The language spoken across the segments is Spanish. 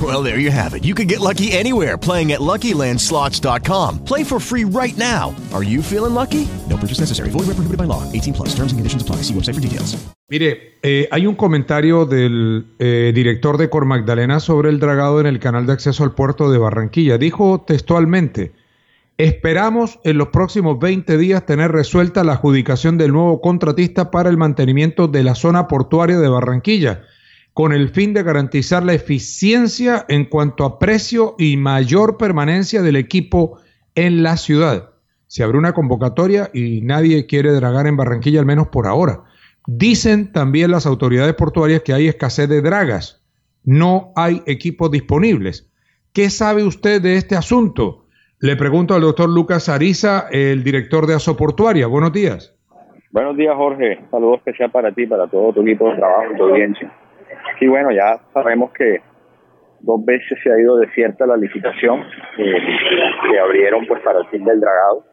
Well, there you have it. You can get lucky anywhere playing at LuckyLandSlots.com. Play for free right now. Are you feeling lucky? No purchase necessary. Void where prohibited by law. 18 plus. Terms and conditions apply. See website for details. Mire, eh, hay un comentario del eh, director de Cor Magdalena sobre el dragado en el canal de acceso al puerto de Barranquilla. Dijo textualmente, esperamos en los próximos 20 días tener resuelta la adjudicación del nuevo contratista para el mantenimiento de la zona portuaria de Barranquilla, con el fin de garantizar la eficiencia en cuanto a precio y mayor permanencia del equipo en la ciudad. Se abre una convocatoria y nadie quiere dragar en Barranquilla, al menos por ahora. Dicen también las autoridades portuarias que hay escasez de dragas. No hay equipos disponibles. ¿Qué sabe usted de este asunto? Le pregunto al doctor Lucas Ariza, el director de Asoportuaria. Buenos días. Buenos días, Jorge. Saludo especial para ti, para todo tu equipo de trabajo y tu audiencia. Y bueno, ya sabemos que dos veces se ha ido desierta la licitación eh, que abrieron pues para el fin del dragado.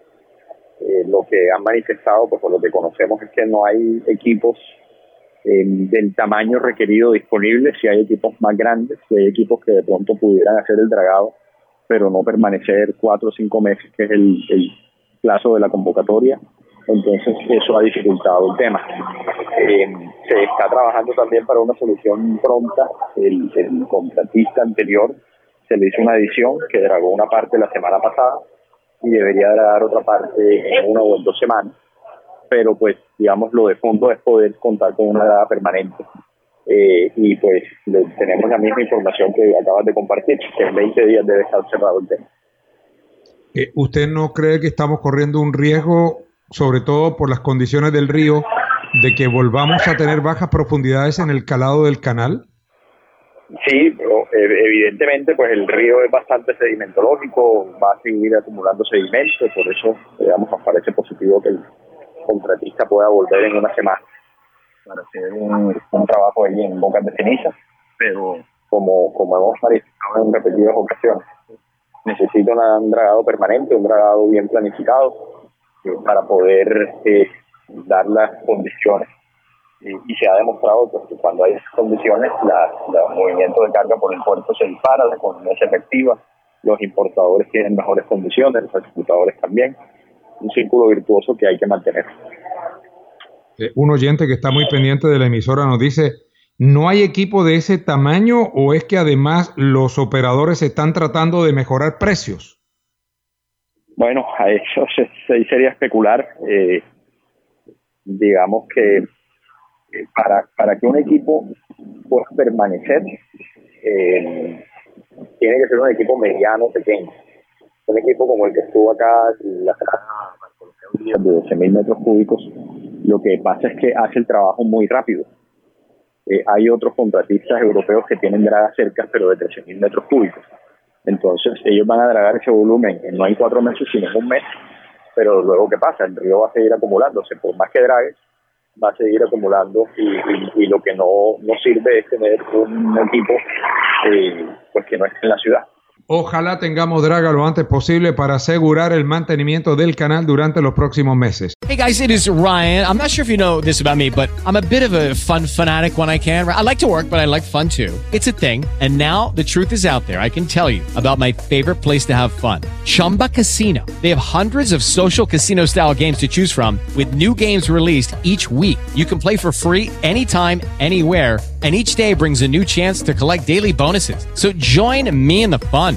Eh, lo que han manifestado, pues por lo que conocemos, es que no hay equipos eh, del tamaño requerido disponibles. Si hay equipos más grandes, si hay equipos que de pronto pudieran hacer el dragado, pero no permanecer cuatro o cinco meses, que es el, el plazo de la convocatoria. Entonces, eso ha dificultado el tema. Eh, se está trabajando también para una solución pronta. El, el contratista anterior se le hizo una edición que dragó una parte la semana pasada y debería dar otra parte en una o en dos semanas. Pero pues, digamos, lo de fondo es poder contar con una edad permanente. Eh, y pues le, tenemos la misma información que acabas de compartir, que en 20 días debe estar cerrado el tema. Eh, ¿Usted no cree que estamos corriendo un riesgo, sobre todo por las condiciones del río, de que volvamos a tener bajas profundidades en el calado del canal? Sí, pero eh, evidentemente pues el río es bastante sedimentológico, va a seguir acumulando sedimentos, por eso digamos nos parece positivo que el contratista pueda volver en una semana para hacer un, un trabajo allí en Bocas de Ceniza, pero como, como hemos manifestado en repetidas ocasiones, necesita un dragado permanente, un dragado bien planificado eh, para poder eh, dar las condiciones. Y, y se ha demostrado pues, que cuando hay esas condiciones, la, la movimiento de carga por el puerto se dispara, la economía es efectiva, los importadores tienen mejores condiciones, los exportadores también. Un círculo virtuoso que hay que mantener. Eh, un oyente que está muy pendiente de la emisora nos dice, ¿no hay equipo de ese tamaño o es que además los operadores están tratando de mejorar precios? Bueno, a eso se, se- sería especular. eh, digamos que eh, para, para que un equipo pueda permanecer, eh, tiene que ser un equipo mediano, pequeño. Un equipo como el que estuvo acá, la de 12.000 metros cúbicos, lo que pasa es que hace el trabajo muy rápido. Eh, hay otros contratistas europeos que tienen dragas cercas, pero de 13.000 metros cúbicos. Entonces, ellos van a dragar ese volumen en no en cuatro meses, sino en un mes. Pero luego, ¿qué pasa? El río va a seguir acumulándose. Por más que dragues, va a seguir acumulando y lo que no, no sirve es tener un equipo eh, pues que no esté en la ciudad. Ojalá tengamos draga lo antes posible para asegurar el mantenimiento del canal durante los próximos meses. Hey guys, it is Ryan. I'm not sure if you know this about me, but I'm a bit of a fun fanatic when I can. I like to work, but I like fun too. It's a thing. And now the truth is out there. I can tell you about my favorite place to have fun Chumba Casino. They have hundreds of social casino style games to choose from, with new games released each week. You can play for free anytime, anywhere. And each day brings a new chance to collect daily bonuses. So join me in the fun.